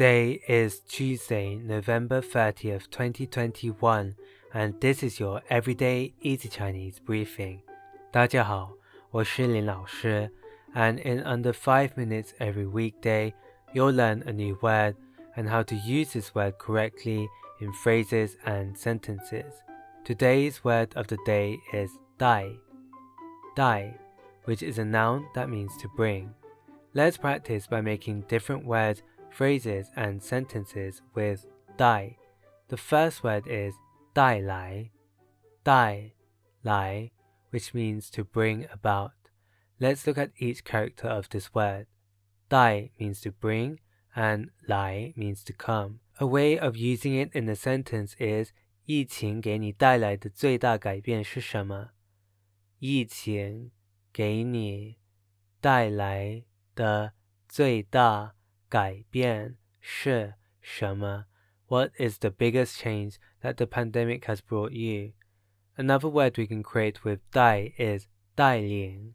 Today is Tuesday, November 30th, 2021, and this is your everyday easy Chinese briefing. 大家好，我是林老师, and in under 5 minutes every weekday, you'll learn a new word and how to use this word correctly in phrases and sentences. Today's word of the day is dai. Dai, which is a noun that means to bring. Let's practice by making different words phrases and sentences with dai. The first word is dai lai, dai lai, which means to bring about. Let's look at each character of this word. Dai means to bring and lai means to come. A way of using it in a sentence is 疫情给你带来的最大改变是什么？疫情给你带来的最大 改变是什么？What is the biggest change that the pandemic has brought you? Another word we can create with 带 is 带领.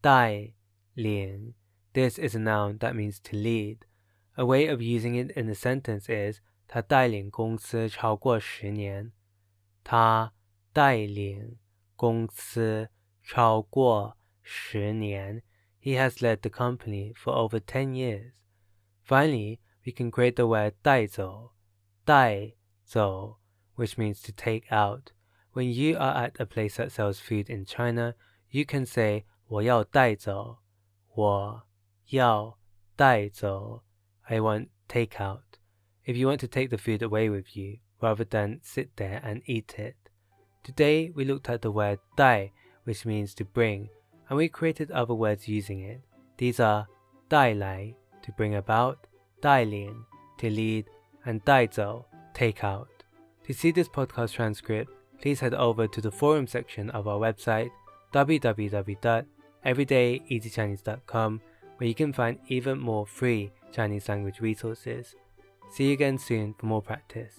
带领. This is a noun that means to lead. A way of using it in a sentence is 他带领公司超过十年。他带领公司超过十年。He has led the company for over 10 years. Finally, we can create the word 带走,带走, which means to take out. When you are at a place that sells food in China, you can say 我要带走,我要带走. I want take out. If you want to take the food away with you, rather than sit there and eat it. Today we looked at the word 带, which means to bring, and we created other words using it. These are 带来 to bring about, 带领 to lead, and 带走 take out. To see this podcast transcript, please head over to the forum section of our website www.everydayeasychinese.com where you can find even more free Chinese language resources. See you again soon for more practice.